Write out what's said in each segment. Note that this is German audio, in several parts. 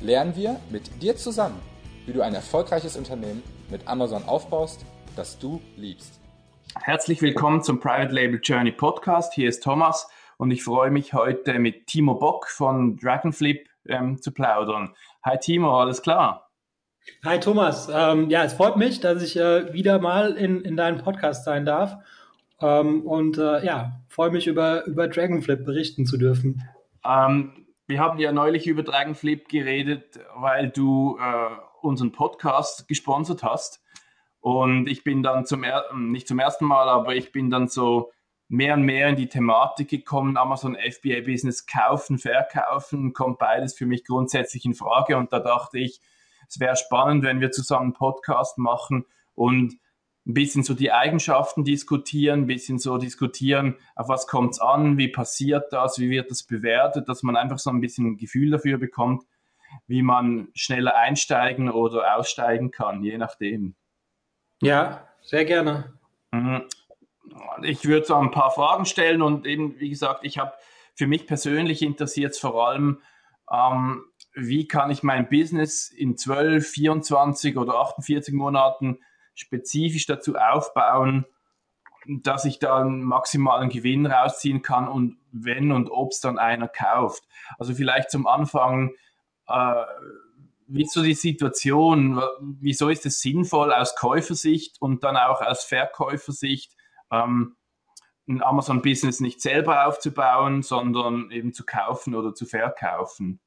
lernen wir mit dir zusammen, wie du ein erfolgreiches Unternehmen mit Amazon aufbaust, das du liebst. Herzlich willkommen zum Private Label Journey Podcast. Hier ist Thomas und ich freue mich heute mit Timo Bock von Dragonflip ähm, zu plaudern. Hi Timo, alles klar? Hi Thomas, ähm, ja, es freut mich, dass ich äh, wieder mal in, in deinem Podcast sein darf ähm, und äh, ja, freue mich über, über Dragonflip berichten zu dürfen. Ähm, wir haben ja neulich über Dragonflip geredet, weil du äh, unseren Podcast gesponsert hast. Und ich bin dann zum, er nicht zum ersten Mal, aber ich bin dann so mehr und mehr in die Thematik gekommen, Amazon FBA Business kaufen, verkaufen, kommt beides für mich grundsätzlich in Frage. Und da dachte ich, es wäre spannend, wenn wir zusammen einen Podcast machen und ein bisschen so die Eigenschaften diskutieren, ein bisschen so diskutieren, auf was kommt es an, wie passiert das, wie wird das bewertet, dass man einfach so ein bisschen ein Gefühl dafür bekommt, wie man schneller einsteigen oder aussteigen kann, je nachdem. Ja, sehr gerne. Mhm. Ich würde so ein paar Fragen stellen und eben, wie gesagt, ich habe für mich persönlich interessiert vor allem, ähm, wie kann ich mein Business in 12, 24 oder 48 Monaten spezifisch dazu aufbauen, dass ich da einen maximalen Gewinn rausziehen kann und wenn und ob es dann einer kauft. Also vielleicht zum Anfang, äh, wie ist so die Situation? Wieso ist es sinnvoll aus Käufersicht und dann auch aus Verkäufersicht, ähm, ein Amazon-Business nicht selber aufzubauen, sondern eben zu kaufen oder zu verkaufen?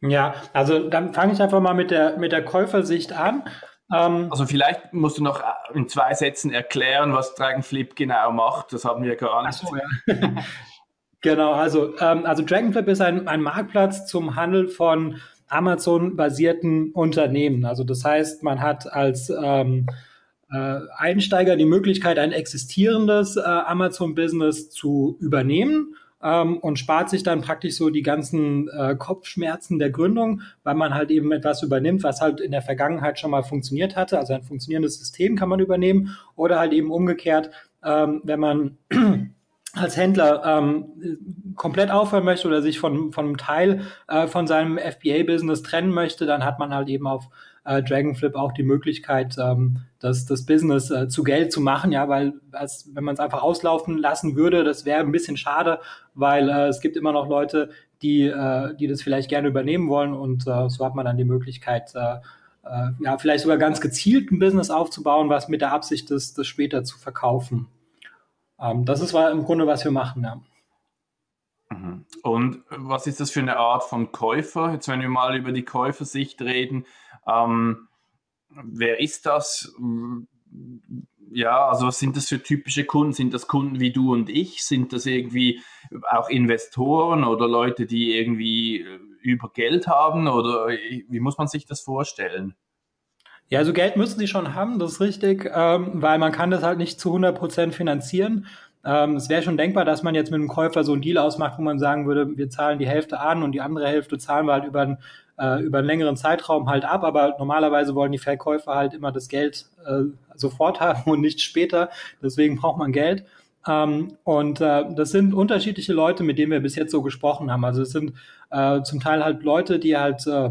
Ja, also dann fange ich einfach mal mit der, mit der Käufersicht an. Ähm, also vielleicht musst du noch in zwei Sätzen erklären, was Dragonflip genau macht. Das haben wir gar nicht. So, ja. genau, also, ähm, also Dragonflip ist ein, ein Marktplatz zum Handel von Amazon-basierten Unternehmen. Also das heißt, man hat als ähm, äh, Einsteiger die Möglichkeit, ein existierendes äh, Amazon-Business zu übernehmen ähm, und spart sich dann praktisch so die ganzen äh, Kopfschmerzen der Gründung, weil man halt eben etwas übernimmt, was halt in der Vergangenheit schon mal funktioniert hatte. Also ein funktionierendes System kann man übernehmen oder halt eben umgekehrt, ähm, wenn man als Händler ähm, komplett aufhören möchte oder sich von, von einem Teil äh, von seinem FBA-Business trennen möchte, dann hat man halt eben auf äh, Dragonflip auch die Möglichkeit, ähm, das, das Business äh, zu Geld zu machen, ja, weil als, wenn man es einfach auslaufen lassen würde, das wäre ein bisschen schade, weil äh, es gibt immer noch Leute, die, äh, die das vielleicht gerne übernehmen wollen und äh, so hat man dann die Möglichkeit, äh, äh, ja, vielleicht sogar ganz gezielt ein Business aufzubauen, was mit der Absicht ist, das später zu verkaufen. Ähm, das ist im Grunde, was wir machen, ja. Mhm. Und was ist das für eine Art von Käufer? Jetzt, wenn wir mal über die Käufersicht reden, ähm, wer ist das? Ja, also was sind das für typische Kunden? Sind das Kunden wie du und ich? Sind das irgendwie auch Investoren oder Leute, die irgendwie äh, über Geld haben? Oder wie muss man sich das vorstellen? Ja, also Geld müssen sie schon haben, das ist richtig, ähm, weil man kann das halt nicht zu 100 Prozent finanzieren. Ähm, es wäre schon denkbar, dass man jetzt mit einem Käufer so einen Deal ausmacht, wo man sagen würde, wir zahlen die Hälfte an und die andere Hälfte zahlen wir halt über einen, äh, über einen längeren Zeitraum halt ab. Aber normalerweise wollen die Verkäufer halt immer das Geld äh, sofort haben und nicht später. Deswegen braucht man Geld. Ähm, und äh, das sind unterschiedliche Leute, mit denen wir bis jetzt so gesprochen haben. Also es sind äh, zum Teil halt Leute, die halt äh,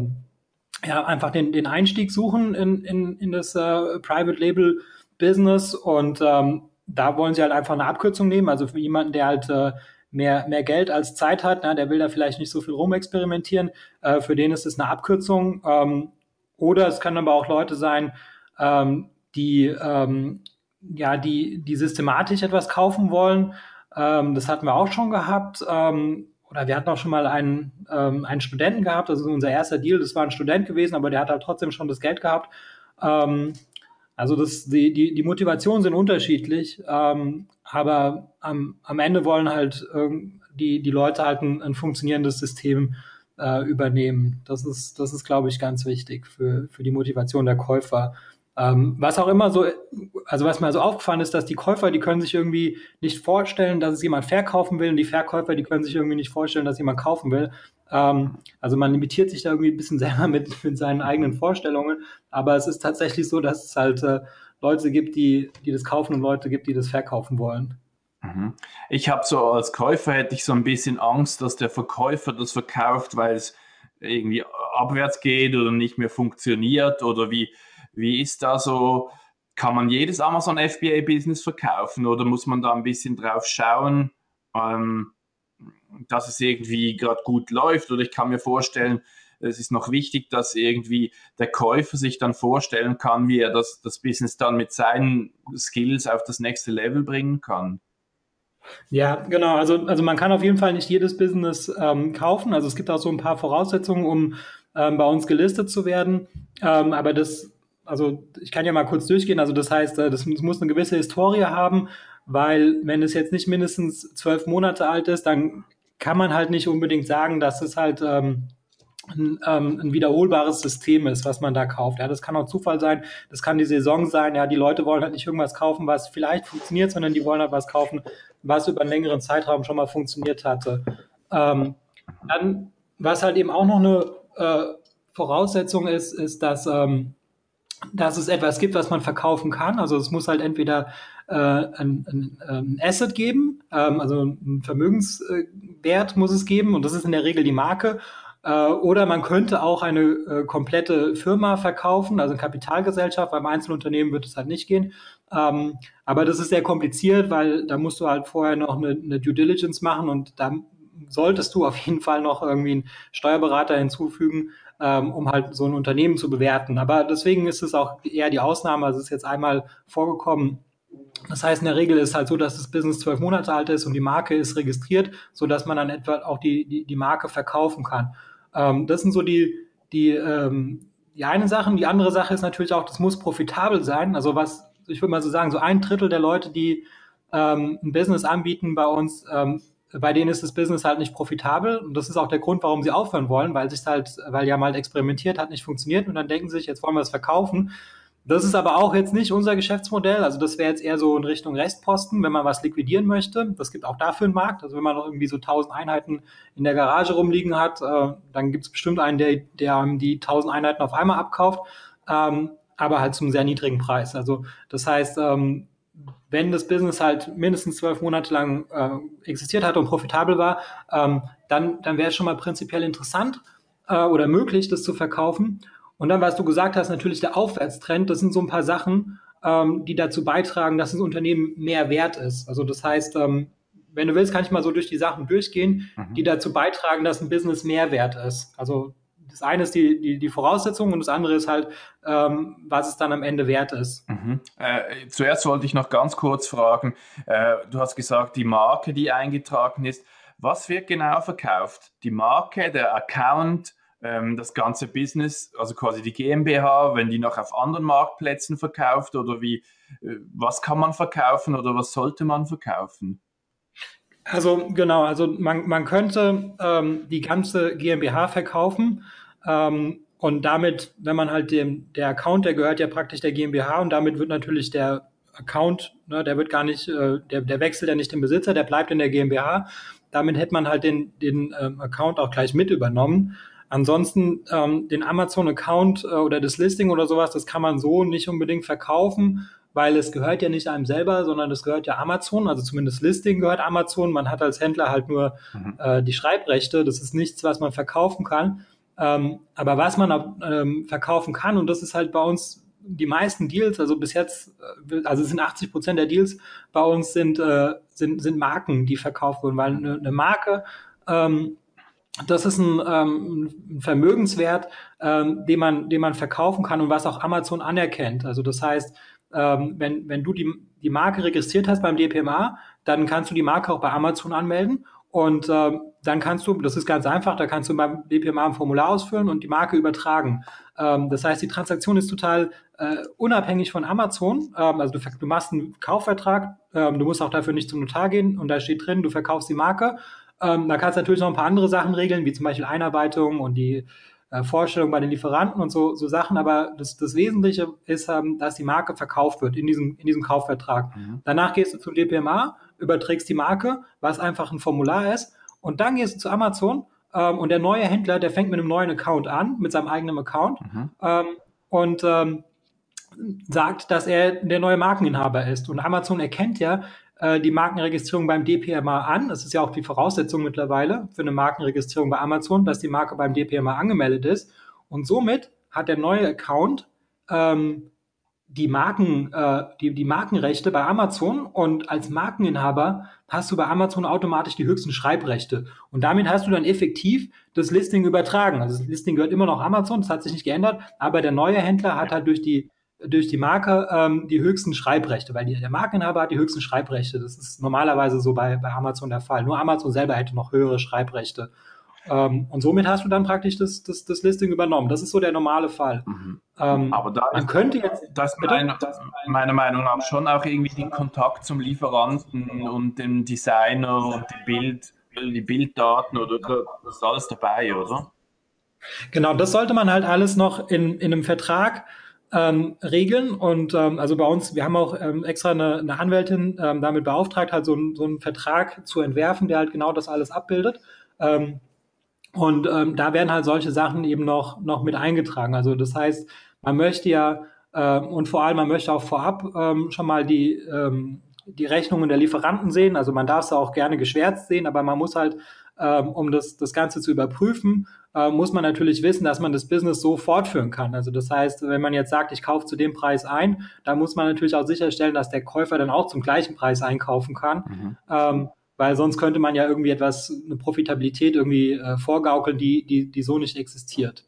ja, einfach den, den Einstieg suchen in, in, in das äh, Private Label Business und ähm, da wollen sie halt einfach eine Abkürzung nehmen. Also für jemanden, der halt äh, mehr, mehr Geld als Zeit hat, na, der will da vielleicht nicht so viel rumexperimentieren, äh, für den ist es eine Abkürzung. Ähm, oder es können aber auch Leute sein, ähm, die ähm, ja, die, die systematisch etwas kaufen wollen. Ähm, das hatten wir auch schon gehabt. Ähm, oder wir hatten auch schon mal einen, ähm, einen Studenten gehabt, das ist unser erster Deal, das war ein Student gewesen, aber der hat halt trotzdem schon das Geld gehabt. Ähm, also das, die, die, die Motivationen sind unterschiedlich, ähm, aber am, am Ende wollen halt ähm, die, die Leute halt ein, ein funktionierendes System äh, übernehmen. Das ist, das ist, glaube ich, ganz wichtig für, für die Motivation der Käufer. Ähm, was auch immer so, also was mir so aufgefallen ist, dass die Käufer, die können sich irgendwie nicht vorstellen, dass es jemand verkaufen will und die Verkäufer, die können sich irgendwie nicht vorstellen, dass jemand kaufen will. Ähm, also man limitiert sich da irgendwie ein bisschen selber mit, mit seinen eigenen Vorstellungen, aber es ist tatsächlich so, dass es halt äh, Leute gibt, die, die das kaufen und Leute gibt, die das verkaufen wollen. Mhm. Ich habe so als Käufer hätte ich so ein bisschen Angst, dass der Verkäufer das verkauft, weil es irgendwie abwärts geht oder nicht mehr funktioniert oder wie, wie ist da so, kann man jedes Amazon FBA-Business verkaufen oder muss man da ein bisschen drauf schauen, ähm, dass es irgendwie gerade gut läuft? Oder ich kann mir vorstellen, es ist noch wichtig, dass irgendwie der Käufer sich dann vorstellen kann, wie er das, das Business dann mit seinen Skills auf das nächste Level bringen kann. Ja, genau. Also, also man kann auf jeden Fall nicht jedes Business ähm, kaufen. Also es gibt auch so ein paar Voraussetzungen, um ähm, bei uns gelistet zu werden. Ähm, aber das also ich kann ja mal kurz durchgehen. Also das heißt, äh, das muss eine gewisse Historie haben, weil wenn es jetzt nicht mindestens zwölf Monate alt ist, dann kann man halt nicht unbedingt sagen, dass es halt ähm, ein, ähm, ein wiederholbares System ist, was man da kauft. Ja, das kann auch Zufall sein, das kann die Saison sein. Ja, die Leute wollen halt nicht irgendwas kaufen, was vielleicht funktioniert, sondern die wollen halt was kaufen, was über einen längeren Zeitraum schon mal funktioniert hatte. Ähm, dann, was halt eben auch noch eine äh, Voraussetzung ist, ist, dass ähm, dass es etwas gibt, was man verkaufen kann. Also es muss halt entweder äh, ein, ein, ein Asset geben, ähm, also ein Vermögenswert muss es geben und das ist in der Regel die Marke. Äh, oder man könnte auch eine äh, komplette Firma verkaufen, also eine Kapitalgesellschaft. Beim Einzelunternehmen wird es halt nicht gehen. Ähm, aber das ist sehr kompliziert, weil da musst du halt vorher noch eine, eine Due Diligence machen und da solltest du auf jeden Fall noch irgendwie einen Steuerberater hinzufügen, ähm, um halt so ein Unternehmen zu bewerten. Aber deswegen ist es auch eher die Ausnahme. Also es ist jetzt einmal vorgekommen. Das heißt, in der Regel ist halt so, dass das Business zwölf Monate alt ist und die Marke ist registriert, so dass man dann etwa auch die, die, die Marke verkaufen kann. Ähm, das sind so die, die, ähm, die eine Sache. Die andere Sache ist natürlich auch, das muss profitabel sein. Also was, ich würde mal so sagen, so ein Drittel der Leute, die ähm, ein Business anbieten bei uns, ähm, bei denen ist das Business halt nicht profitabel und das ist auch der Grund, warum sie aufhören wollen, weil sich halt, weil ja mal experimentiert hat, nicht funktioniert und dann denken sie sich, jetzt wollen wir es verkaufen. Das ist aber auch jetzt nicht unser Geschäftsmodell. Also das wäre jetzt eher so in Richtung Restposten, wenn man was liquidieren möchte. Das gibt auch dafür einen Markt. Also wenn man noch irgendwie so 1000 Einheiten in der Garage rumliegen hat, äh, dann gibt es bestimmt einen, der, der die 1000 Einheiten auf einmal abkauft, ähm, aber halt zum sehr niedrigen Preis. Also das heißt, ähm, wenn das Business halt mindestens zwölf Monate lang äh, existiert hat und profitabel war, ähm, dann, dann wäre es schon mal prinzipiell interessant äh, oder möglich, das zu verkaufen. Und dann, was du gesagt hast, natürlich der Aufwärtstrend, das sind so ein paar Sachen, ähm, die dazu beitragen, dass das Unternehmen mehr wert ist. Also das heißt, ähm, wenn du willst, kann ich mal so durch die Sachen durchgehen, mhm. die dazu beitragen, dass ein Business mehr wert ist. Also das eine ist die, die, die Voraussetzung und das andere ist halt, ähm, was es dann am Ende wert ist. Mhm. Äh, zuerst wollte ich noch ganz kurz fragen, äh, du hast gesagt, die Marke, die eingetragen ist, was wird genau verkauft? Die Marke, der Account, ähm, das ganze Business, also quasi die GmbH, wenn die noch auf anderen Marktplätzen verkauft oder wie, äh, was kann man verkaufen oder was sollte man verkaufen? Also genau, also man, man könnte ähm, die ganze GmbH verkaufen. Ähm, und damit, wenn man halt dem, der Account, der gehört ja praktisch der GmbH und damit wird natürlich der Account, ne, der wird gar nicht, äh, der, der wechselt ja nicht den Besitzer, der bleibt in der GmbH. Damit hätte man halt den, den ähm, Account auch gleich mit übernommen. Ansonsten ähm, den Amazon-Account äh, oder das Listing oder sowas, das kann man so nicht unbedingt verkaufen, weil es gehört ja nicht einem selber, sondern es gehört ja Amazon, also zumindest Listing gehört Amazon. Man hat als Händler halt nur mhm. äh, die Schreibrechte. Das ist nichts, was man verkaufen kann. Ähm, aber was man ähm, verkaufen kann, und das ist halt bei uns die meisten Deals, also bis jetzt, äh, also sind 80 Prozent der Deals bei uns sind, äh, sind, sind Marken, die verkauft wurden, weil eine, eine Marke, ähm, das ist ein, ähm, ein Vermögenswert, ähm, den, man, den man verkaufen kann und was auch Amazon anerkennt. Also das heißt, ähm, wenn, wenn du die, die Marke registriert hast beim DPMA, dann kannst du die Marke auch bei Amazon anmelden und äh, dann kannst du, das ist ganz einfach, da kannst du beim BPMA ein Formular ausfüllen und die Marke übertragen. Ähm, das heißt, die Transaktion ist total äh, unabhängig von Amazon. Ähm, also du, du, machst einen Kaufvertrag, ähm, du musst auch dafür nicht zum Notar gehen und da steht drin, du verkaufst die Marke. Ähm, da kannst du natürlich noch ein paar andere Sachen regeln, wie zum Beispiel Einarbeitung und die äh, Vorstellung bei den Lieferanten und so, so Sachen. Aber das, das Wesentliche ist, ähm, dass die Marke verkauft wird in diesem, in diesem Kaufvertrag. Mhm. Danach gehst du zum DPMA, überträgst die Marke, was einfach ein Formular ist. Und dann gehst du zu Amazon ähm, und der neue Händler, der fängt mit einem neuen Account an, mit seinem eigenen Account. Mhm. Ähm, und ähm, sagt, dass er der neue Markeninhaber ist. Und Amazon erkennt ja äh, die Markenregistrierung beim DPMA an. Das ist ja auch die Voraussetzung mittlerweile für eine Markenregistrierung bei Amazon, dass die Marke beim DPMA angemeldet ist. Und somit hat der neue Account ähm, die Marken, äh, die, die Markenrechte bei Amazon und als Markeninhaber hast du bei Amazon automatisch die höchsten Schreibrechte. Und damit hast du dann effektiv das Listing übertragen. Also das Listing gehört immer noch Amazon, das hat sich nicht geändert, aber der neue Händler hat halt durch die durch die Marke ähm, die höchsten Schreibrechte, weil die, der Markeninhaber hat die höchsten Schreibrechte. Das ist normalerweise so bei, bei Amazon der Fall. Nur Amazon selber hätte noch höhere Schreibrechte. Ähm, und somit hast du dann praktisch das, das, das Listing übernommen. Das ist so der normale Fall. Mhm. Ähm, Aber da man könnte jetzt. Das, mein, das meiner Meinung nach schon auch irgendwie den Kontakt zum Lieferanten und dem Designer und die, Bild, die Bilddaten oder das ist alles dabei, oder? Genau, das sollte man halt alles noch in, in einem Vertrag ähm, regeln. Und ähm, also bei uns, wir haben auch ähm, extra eine, eine Anwältin ähm, damit beauftragt, halt so, ein, so einen Vertrag zu entwerfen, der halt genau das alles abbildet. Ähm, und ähm, da werden halt solche Sachen eben noch, noch mit eingetragen. Also das heißt, man möchte ja, äh, und vor allem man möchte auch vorab ähm, schon mal die, ähm, die Rechnungen der Lieferanten sehen. Also man darf es auch gerne geschwärzt sehen, aber man muss halt, ähm, um das, das Ganze zu überprüfen, äh, muss man natürlich wissen, dass man das Business so fortführen kann. Also das heißt, wenn man jetzt sagt, ich kaufe zu dem Preis ein, dann muss man natürlich auch sicherstellen, dass der Käufer dann auch zum gleichen Preis einkaufen kann. Mhm. Ähm, weil sonst könnte man ja irgendwie etwas, eine Profitabilität irgendwie äh, vorgaukeln, die, die, die so nicht existiert.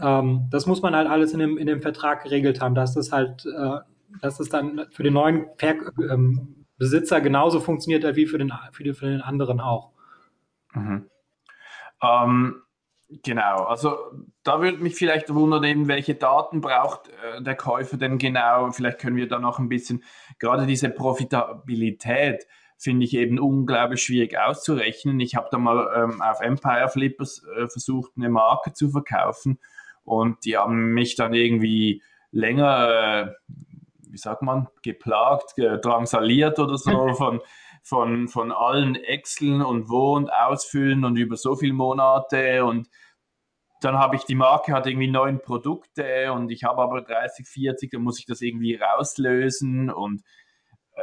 Ähm, das muss man halt alles in dem, in dem Vertrag geregelt haben, dass das halt, äh, dass das dann für den neuen Ver ähm, Besitzer genauso funktioniert wie für den, für, den, für den anderen auch. Mhm. Ähm, genau, also da würde mich vielleicht wundern, eben, welche Daten braucht äh, der Käufer denn genau? Vielleicht können wir da noch ein bisschen, gerade diese Profitabilität, finde ich eben unglaublich schwierig auszurechnen. Ich habe da mal ähm, auf Empire Flippers äh, versucht, eine Marke zu verkaufen und die haben mich dann irgendwie länger, äh, wie sagt man, geplagt, drangsaliert oder so von, von, von allen Exceln und Wo- und Ausfüllen und über so viele Monate und dann habe ich die Marke hat irgendwie neun Produkte und ich habe aber 30, 40, dann muss ich das irgendwie rauslösen und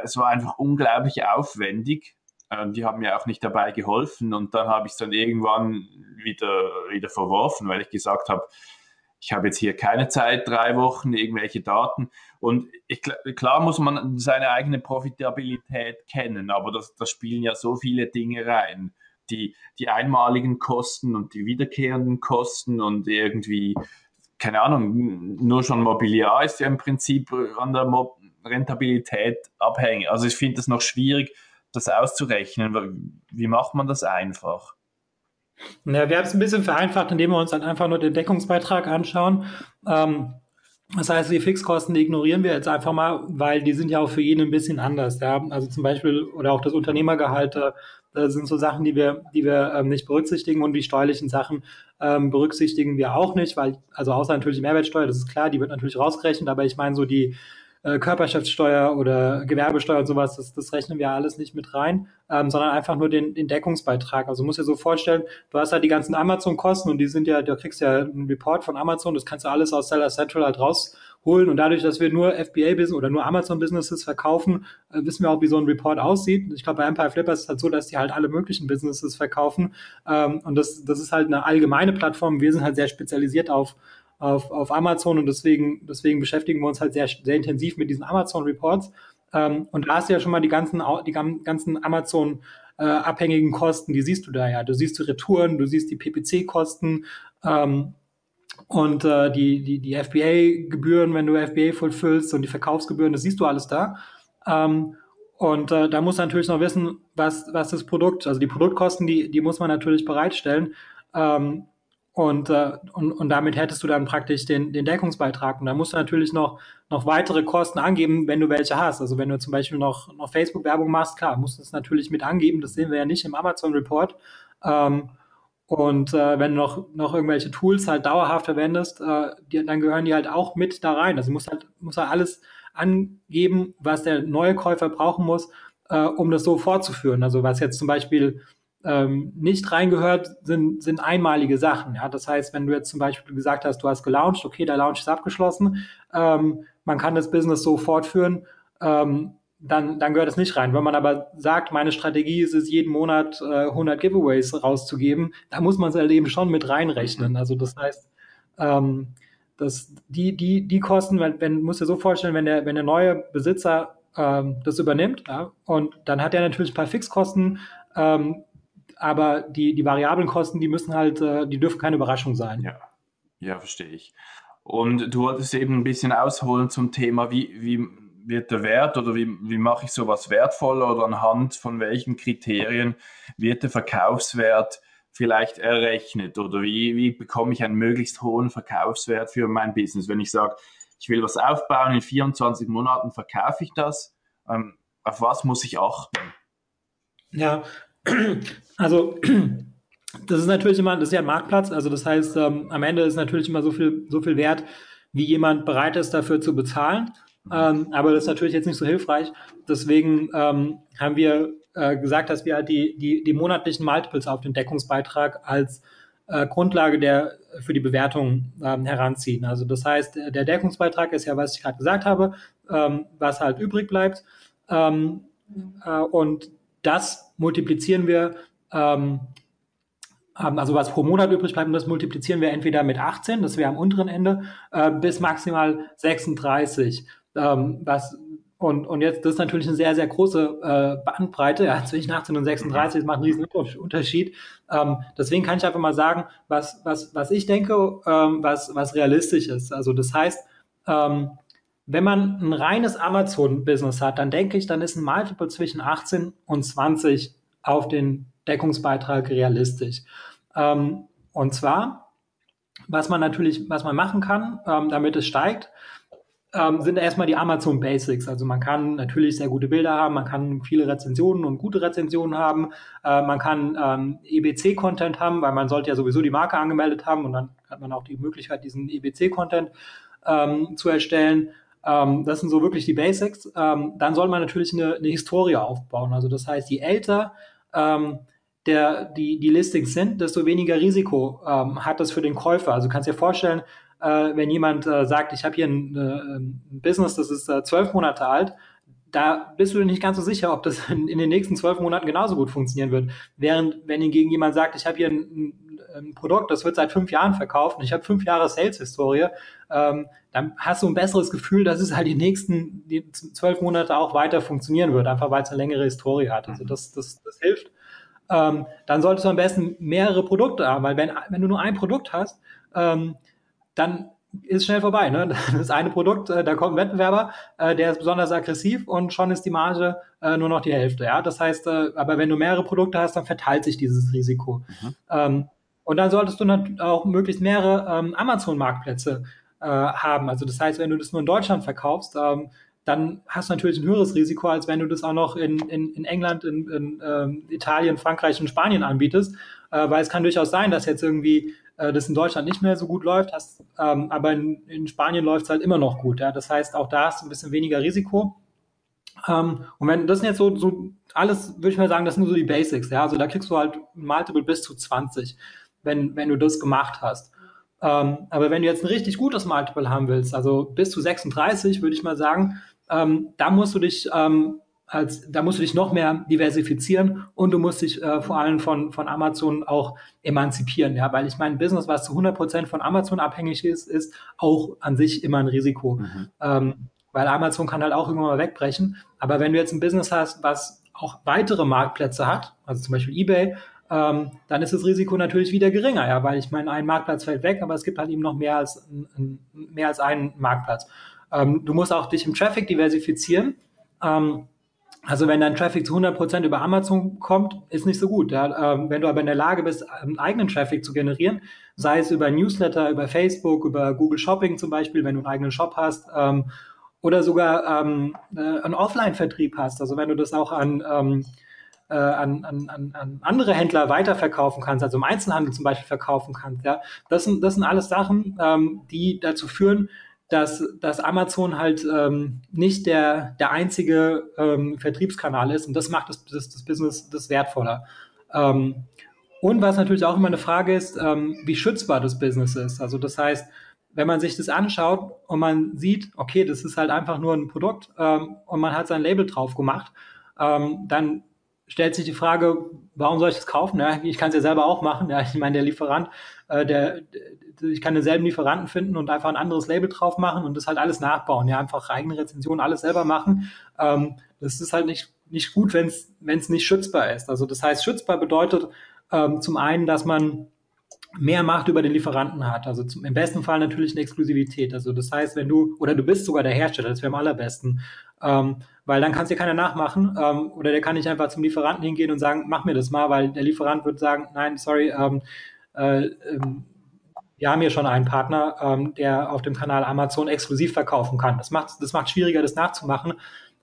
es war einfach unglaublich aufwendig. Ähm, die haben mir auch nicht dabei geholfen und dann habe ich es dann irgendwann wieder, wieder verworfen, weil ich gesagt habe, ich habe jetzt hier keine Zeit, drei Wochen, irgendwelche Daten. Und ich, klar muss man seine eigene Profitabilität kennen, aber das, das spielen ja so viele Dinge rein. Die, die einmaligen Kosten und die wiederkehrenden Kosten und irgendwie, keine Ahnung, nur schon Mobiliar ist ja im Prinzip an der Mo Rentabilität abhängig. Also ich finde es noch schwierig, das auszurechnen. Wie macht man das einfach? Ja, wir haben es ein bisschen vereinfacht, indem wir uns dann einfach nur den Deckungsbeitrag anschauen. Ähm, das heißt, die Fixkosten, die ignorieren wir jetzt einfach mal, weil die sind ja auch für jeden ein bisschen anders. Ja? Also zum Beispiel, oder auch das Unternehmergehalt, äh, das sind so Sachen, die wir, die wir ähm, nicht berücksichtigen und die steuerlichen Sachen ähm, berücksichtigen wir auch nicht, weil, also außer natürlich Mehrwertsteuer, das ist klar, die wird natürlich rausgerechnet, aber ich meine so die, äh, Körperschaftssteuer oder Gewerbesteuer und sowas, das, das rechnen wir alles nicht mit rein, ähm, sondern einfach nur den, den Deckungsbeitrag. Also musst dir so vorstellen, du hast halt die ganzen Amazon-Kosten und die sind ja, du kriegst ja einen Report von Amazon, das kannst du alles aus Seller Central halt rausholen und dadurch, dass wir nur FBA-Business oder nur Amazon-Businesses verkaufen, äh, wissen wir auch, wie so ein Report aussieht. Ich glaube, bei Empire Flippers ist es halt so, dass die halt alle möglichen Businesses verkaufen ähm, und das, das ist halt eine allgemeine Plattform. Wir sind halt sehr spezialisiert auf auf, auf Amazon und deswegen, deswegen beschäftigen wir uns halt sehr, sehr intensiv mit diesen Amazon-Reports. Ähm, und da hast du ja schon mal die ganzen, die ganzen Amazon äh, abhängigen Kosten, die siehst du da ja. Du siehst die Retouren, du siehst die PPC-Kosten ähm, und äh, die, die, die FBA-Gebühren, wenn du FBA vollfüllst und die Verkaufsgebühren, das siehst du alles da. Ähm, und äh, da muss man natürlich noch wissen, was, was das Produkt, also die Produktkosten, die, die muss man natürlich bereitstellen. Ähm, und, äh, und, und damit hättest du dann praktisch den, den Deckungsbeitrag. Und da musst du natürlich noch, noch weitere Kosten angeben, wenn du welche hast. Also wenn du zum Beispiel noch, noch Facebook-Werbung machst, klar, musst du es natürlich mit angeben. Das sehen wir ja nicht im Amazon-Report. Ähm, und äh, wenn du noch, noch irgendwelche Tools halt dauerhaft verwendest, äh, die, dann gehören die halt auch mit da rein. Also muss halt, muss halt alles angeben, was der neue Käufer brauchen muss, äh, um das so fortzuführen. Also was jetzt zum Beispiel ähm, nicht reingehört, sind, sind einmalige Sachen. Ja? Das heißt, wenn du jetzt zum Beispiel gesagt hast, du hast gelauncht, okay, der Launch ist abgeschlossen, ähm, man kann das Business so fortführen, ähm, dann, dann gehört es nicht rein. Wenn man aber sagt, meine Strategie ist es, jeden Monat äh, 100 Giveaways rauszugeben, da muss man sein Leben schon mit reinrechnen. Also das heißt, ähm, dass die, die, die Kosten, wenn, wenn muss dir so vorstellen, wenn der, wenn der neue Besitzer ähm, das übernimmt, ja, und dann hat er natürlich ein paar Fixkosten, ähm, aber die, die variablen Kosten, die müssen halt, äh, die dürfen keine Überraschung sein. Ja, ja, verstehe ich. Und du wolltest eben ein bisschen ausholen zum Thema, wie, wie wird der Wert oder wie, wie mache ich sowas wertvoller oder anhand von welchen Kriterien wird der Verkaufswert vielleicht errechnet oder wie, wie bekomme ich einen möglichst hohen Verkaufswert für mein Business? Wenn ich sage, ich will was aufbauen, in 24 Monaten verkaufe ich das, ähm, auf was muss ich achten? Ja, also das ist natürlich immer, das ist ja ein Marktplatz, also das heißt, ähm, am Ende ist natürlich immer so viel, so viel wert, wie jemand bereit ist, dafür zu bezahlen. Ähm, aber das ist natürlich jetzt nicht so hilfreich. Deswegen ähm, haben wir äh, gesagt, dass wir halt die, die, die monatlichen Multiples auf den Deckungsbeitrag als äh, Grundlage der, für die Bewertung ähm, heranziehen. Also das heißt, der Deckungsbeitrag ist ja, was ich gerade gesagt habe, ähm, was halt übrig bleibt. Ähm, äh, und das multiplizieren wir ähm, also was pro Monat übrig bleibt, und das multiplizieren wir entweder mit 18, das wäre am unteren Ende, äh, bis maximal 36. Ähm, was, und, und jetzt, das ist natürlich eine sehr, sehr große äh, Bandbreite, ja, zwischen 18 und 36, das macht einen riesen Unterschied. Ähm, deswegen kann ich einfach mal sagen, was, was, was ich denke, ähm, was, was realistisch ist. Also das heißt, ähm, wenn man ein reines Amazon-Business hat, dann denke ich, dann ist ein Multiple zwischen 18 und 20 auf den Deckungsbeitrag realistisch. Ähm, und zwar, was man natürlich, was man machen kann, ähm, damit es steigt, ähm, sind erstmal die Amazon Basics. Also man kann natürlich sehr gute Bilder haben, man kann viele Rezensionen und gute Rezensionen haben, äh, man kann ähm, EBC-Content haben, weil man sollte ja sowieso die Marke angemeldet haben und dann hat man auch die Möglichkeit, diesen EBC-Content ähm, zu erstellen. Ähm, das sind so wirklich die Basics. Ähm, dann soll man natürlich eine, eine Historie aufbauen. Also das heißt, je älter ähm, der, die, die Listings sind, desto weniger Risiko ähm, hat das für den Käufer. Also du kannst dir vorstellen, äh, wenn jemand äh, sagt, ich habe hier ein, äh, ein, Business, das ist äh, zwölf Monate alt, da bist du nicht ganz so sicher, ob das in, in den nächsten zwölf Monaten genauso gut funktionieren wird. Während, wenn hingegen jemand sagt, ich habe hier ein, Produkt, das wird seit fünf Jahren verkauft und ich habe fünf Jahre Sales-Historie, ähm, dann hast du ein besseres Gefühl, dass es halt die nächsten die zwölf Monate auch weiter funktionieren wird, einfach weil es eine längere Historie hat. Also das, das, das hilft. Ähm, dann solltest du am besten mehrere Produkte haben, weil wenn, wenn du nur ein Produkt hast, ähm, dann ist schnell vorbei. Ne? Das eine Produkt, äh, da kommt ein Wettbewerber, äh, der ist besonders aggressiv und schon ist die Marge äh, nur noch die Hälfte. Ja, das heißt, äh, aber wenn du mehrere Produkte hast, dann verteilt sich dieses Risiko. Mhm. Ähm, und dann solltest du auch möglichst mehrere ähm, Amazon-Marktplätze äh, haben. Also das heißt, wenn du das nur in Deutschland verkaufst, ähm, dann hast du natürlich ein höheres Risiko, als wenn du das auch noch in, in, in England, in, in ähm, Italien, Frankreich und Spanien anbietest. Äh, weil es kann durchaus sein, dass jetzt irgendwie äh, das in Deutschland nicht mehr so gut läuft, hast, ähm, aber in, in Spanien läuft es halt immer noch gut. Ja? Das heißt, auch da hast du ein bisschen weniger Risiko. Ähm, und wenn das sind jetzt so, so alles, würde ich mal sagen, das sind so die Basics. Ja? Also da kriegst du halt Multiple bis zu 20, wenn, wenn du das gemacht hast. Ähm, aber wenn du jetzt ein richtig gutes Multiple haben willst, also bis zu 36, würde ich mal sagen, ähm, da musst du dich ähm, als, da musst du dich noch mehr diversifizieren und du musst dich äh, vor allem von, von Amazon auch emanzipieren, ja, weil ich mein Business, was zu 100 Prozent von Amazon abhängig ist, ist auch an sich immer ein Risiko, mhm. ähm, weil Amazon kann halt auch irgendwann mal wegbrechen. Aber wenn du jetzt ein Business hast, was auch weitere Marktplätze hat, also zum Beispiel eBay, ähm, dann ist das Risiko natürlich wieder geringer, ja, weil ich meine, ein Marktplatz fällt weg, aber es gibt halt eben noch mehr als, mehr als einen Marktplatz. Ähm, du musst auch dich im Traffic diversifizieren. Ähm, also wenn dein Traffic zu 100% über Amazon kommt, ist nicht so gut. Ja? Ähm, wenn du aber in der Lage bist, einen eigenen Traffic zu generieren, sei es über Newsletter, über Facebook, über Google Shopping zum Beispiel, wenn du einen eigenen Shop hast, ähm, oder sogar ähm, äh, einen Offline-Vertrieb hast, also wenn du das auch an, ähm, äh, an, an, an andere Händler weiterverkaufen kannst, also im Einzelhandel zum Beispiel verkaufen kannst. Ja, das sind, das sind alles Sachen, ähm, die dazu führen, dass, dass Amazon halt ähm, nicht der, der einzige ähm, Vertriebskanal ist und das macht das, das, das Business das wertvoller. Ähm, und was natürlich auch immer eine Frage ist, ähm, wie schützbar das Business ist. Also das heißt, wenn man sich das anschaut und man sieht, okay, das ist halt einfach nur ein Produkt ähm, und man hat sein Label drauf gemacht, ähm, dann stellt sich die Frage, warum soll ich das kaufen? Ja, ich kann es ja selber auch machen. Ja, ich meine, der Lieferant, äh, der, ich kann denselben Lieferanten finden und einfach ein anderes Label drauf machen und das halt alles nachbauen. Ja, einfach eigene Rezensionen, alles selber machen. Ähm, das ist halt nicht, nicht gut, wenn es nicht schützbar ist. Also das heißt, schützbar bedeutet ähm, zum einen, dass man mehr Macht über den Lieferanten hat. Also zum, im besten Fall natürlich eine Exklusivität. Also das heißt, wenn du, oder du bist sogar der Hersteller, das wäre am allerbesten. Ähm, weil dann kann es dir keiner nachmachen ähm, oder der kann nicht einfach zum Lieferanten hingehen und sagen, mach mir das mal, weil der Lieferant wird sagen, nein, sorry, ähm, äh, ähm, wir haben hier schon einen Partner, ähm, der auf dem Kanal Amazon exklusiv verkaufen kann. Das macht das macht schwieriger, das nachzumachen.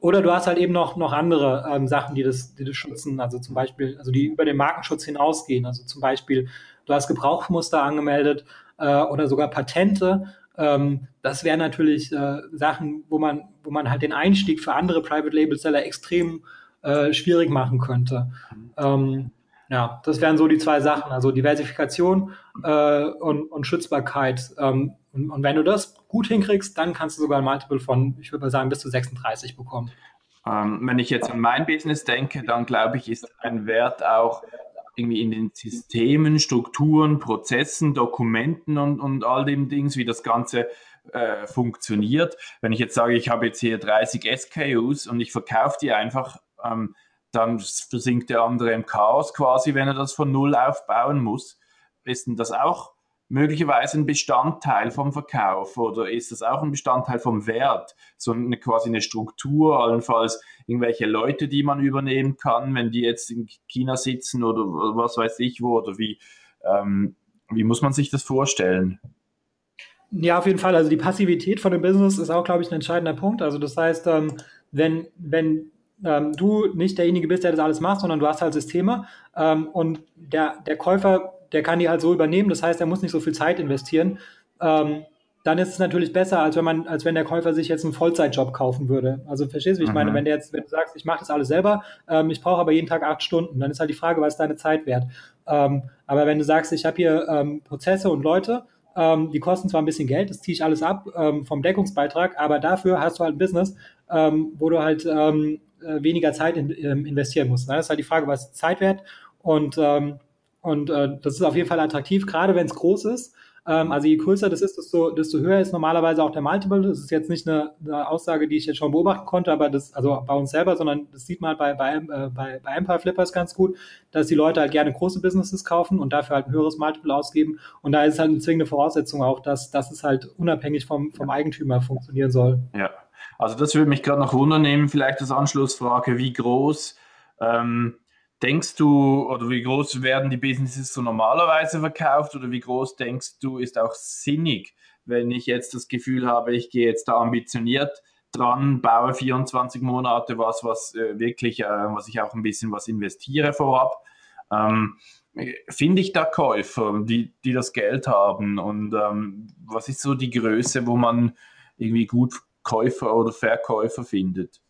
Oder du hast halt eben noch, noch andere ähm, Sachen, die das, die das schützen, also zum Beispiel, also die über den Markenschutz hinausgehen. Also zum Beispiel, du hast Gebrauchmuster angemeldet äh, oder sogar Patente. Ähm, das wären natürlich äh, Sachen, wo man, wo man halt den Einstieg für andere Private Label Seller extrem äh, schwierig machen könnte. Ähm, ja, das wären so die zwei Sachen, also Diversifikation äh, und, und Schützbarkeit. Ähm, und, und, wenn du das gut hinkriegst, dann kannst du sogar ein Multiple von, ich würde mal sagen, bis zu 36 bekommen. Ähm, wenn ich jetzt an mein Business denke, dann glaube ich, ist ein Wert auch irgendwie in den Systemen, Strukturen, Prozessen, Dokumenten und, und all dem Dings, wie das Ganze äh, funktioniert. Wenn ich jetzt sage, ich habe jetzt hier 30 SKUs und ich verkaufe die einfach, ähm, dann versinkt der andere im Chaos quasi, wenn er das von Null aufbauen muss. Ist denn das auch möglicherweise ein Bestandteil vom Verkauf oder ist das auch ein Bestandteil vom Wert? So eine, quasi eine Struktur, allenfalls irgendwelche Leute, die man übernehmen kann, wenn die jetzt in China sitzen oder was weiß ich wo oder wie, ähm, wie muss man sich das vorstellen? Ja, auf jeden Fall. Also die Passivität von dem Business ist auch, glaube ich, ein entscheidender Punkt. Also das heißt, ähm, wenn, wenn ähm, du nicht derjenige bist, der das alles macht, sondern du hast halt Systeme ähm, und der, der Käufer, der kann die halt so übernehmen. Das heißt, er muss nicht so viel Zeit investieren. Ähm, dann ist es natürlich besser, als wenn man, als wenn der Käufer sich jetzt einen Vollzeitjob kaufen würde. Also verstehst du, wie ich mhm. meine? Wenn der jetzt, wenn du sagst, ich mache das alles selber, ähm, ich brauche aber jeden Tag acht Stunden, dann ist halt die Frage, was ist deine Zeit wert? Ähm, aber wenn du sagst, ich habe hier ähm, Prozesse und Leute, ähm, die kosten zwar ein bisschen Geld, das ziehe ich alles ab ähm, vom Deckungsbeitrag, aber dafür hast du halt ein Business, ähm, wo du halt äh, weniger Zeit in, investieren musst. Ne? Das ist halt die Frage, was ist Zeit wert? Und, ähm, und äh, das ist auf jeden Fall attraktiv, gerade wenn es groß ist. Ähm, also je größer das ist, desto, desto höher ist normalerweise auch der Multiple. Das ist jetzt nicht eine, eine Aussage, die ich jetzt schon beobachten konnte, aber das, also bei uns selber, sondern das sieht man halt bei, bei, äh, bei, bei Empire Flippers ganz gut, dass die Leute halt gerne große Businesses kaufen und dafür halt ein höheres Multiple ausgeben. Und da ist halt eine zwingende Voraussetzung auch, dass, dass es halt unabhängig vom, vom Eigentümer funktionieren soll. Ja, also das würde mich gerade noch wundern vielleicht als Anschlussfrage, wie groß ähm, denkst du oder wie groß werden die Businesses so normalerweise verkauft oder wie groß denkst du ist auch sinnig, wenn ich jetzt das Gefühl habe, ich gehe jetzt da ambitioniert dran, baue 24 Monate was, was äh, wirklich, äh, was ich auch ein bisschen was investiere vorab. Ähm, finde ich da Käufer, die, die das Geld haben und ähm, was ist so die Größe, wo man irgendwie gut Käufer oder Verkäufer findet?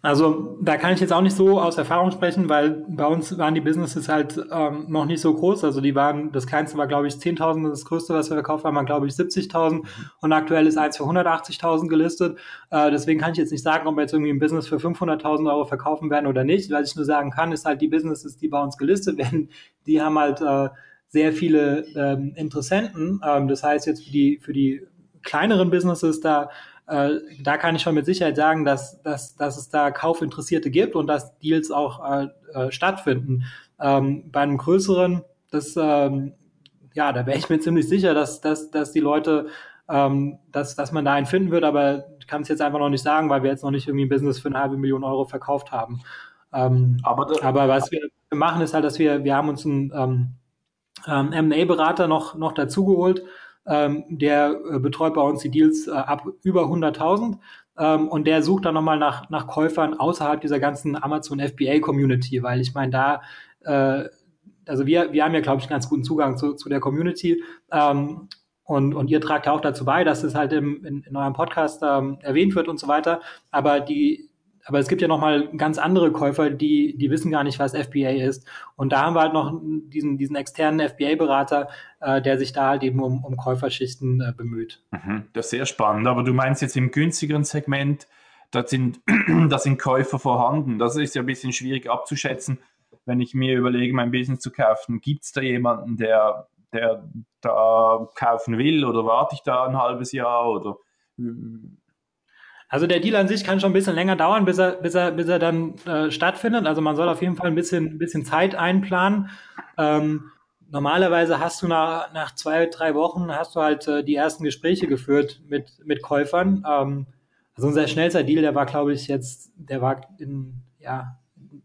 Also da kann ich jetzt auch nicht so aus Erfahrung sprechen, weil bei uns waren die Businesses halt ähm, noch nicht so groß. Also die waren, das kleinste war glaube ich 10.000, das größte, was wir verkauft haben, war glaube ich 70.000 mhm. und aktuell ist eins für 180.000 gelistet. Äh, deswegen kann ich jetzt nicht sagen, ob wir jetzt irgendwie ein Business für 500.000 Euro verkaufen werden oder nicht. Was ich nur sagen kann, ist halt die Businesses, die bei uns gelistet werden, die haben halt äh, sehr viele ähm, Interessenten. Ähm, das heißt jetzt für die, für die kleineren Businesses, da, äh, da kann ich schon mit Sicherheit sagen, dass, dass, dass es da Kaufinteressierte gibt und dass Deals auch äh, äh, stattfinden. Ähm, bei einem größeren, das, ähm, ja, da wäre ich mir ziemlich sicher, dass, dass, dass die Leute, ähm, dass, dass man da einen finden wird, aber ich kann es jetzt einfach noch nicht sagen, weil wir jetzt noch nicht irgendwie ein Business für eine halbe Million Euro verkauft haben. Ähm, aber, aber was wir machen, ist halt, dass wir, wir haben uns einen ähm, ähm, M&A-Berater noch, noch dazugeholt, ähm, der äh, betreut bei uns die Deals äh, ab über 100.000 ähm, und der sucht dann nochmal nach, nach Käufern außerhalb dieser ganzen Amazon FBA Community, weil ich meine, da, äh, also wir, wir haben ja, glaube ich, einen ganz guten Zugang zu, zu der Community. Ähm, und, und ihr tragt ja auch dazu bei, dass es halt im, in, in eurem Podcast ähm, erwähnt wird und so weiter. Aber die, aber es gibt ja nochmal ganz andere Käufer, die, die wissen gar nicht, was FBA ist. Und da haben wir halt noch diesen, diesen externen FBA-Berater, äh, der sich da halt eben um, um Käuferschichten äh, bemüht. Mhm, das ist sehr spannend. Aber du meinst jetzt im günstigeren Segment, da sind, da sind Käufer vorhanden. Das ist ja ein bisschen schwierig abzuschätzen, wenn ich mir überlege, mein Business zu kaufen. Gibt es da jemanden, der, der da kaufen will oder warte ich da ein halbes Jahr oder also der Deal an sich kann schon ein bisschen länger dauern, bis er, bis er, bis er dann äh, stattfindet. Also man soll auf jeden Fall ein bisschen, bisschen Zeit einplanen. Ähm, normalerweise hast du nach, nach zwei, drei Wochen hast du halt äh, die ersten Gespräche geführt mit, mit Käufern. Ähm, also unser schnellster Deal, der war, glaube ich, jetzt, der war in, ja,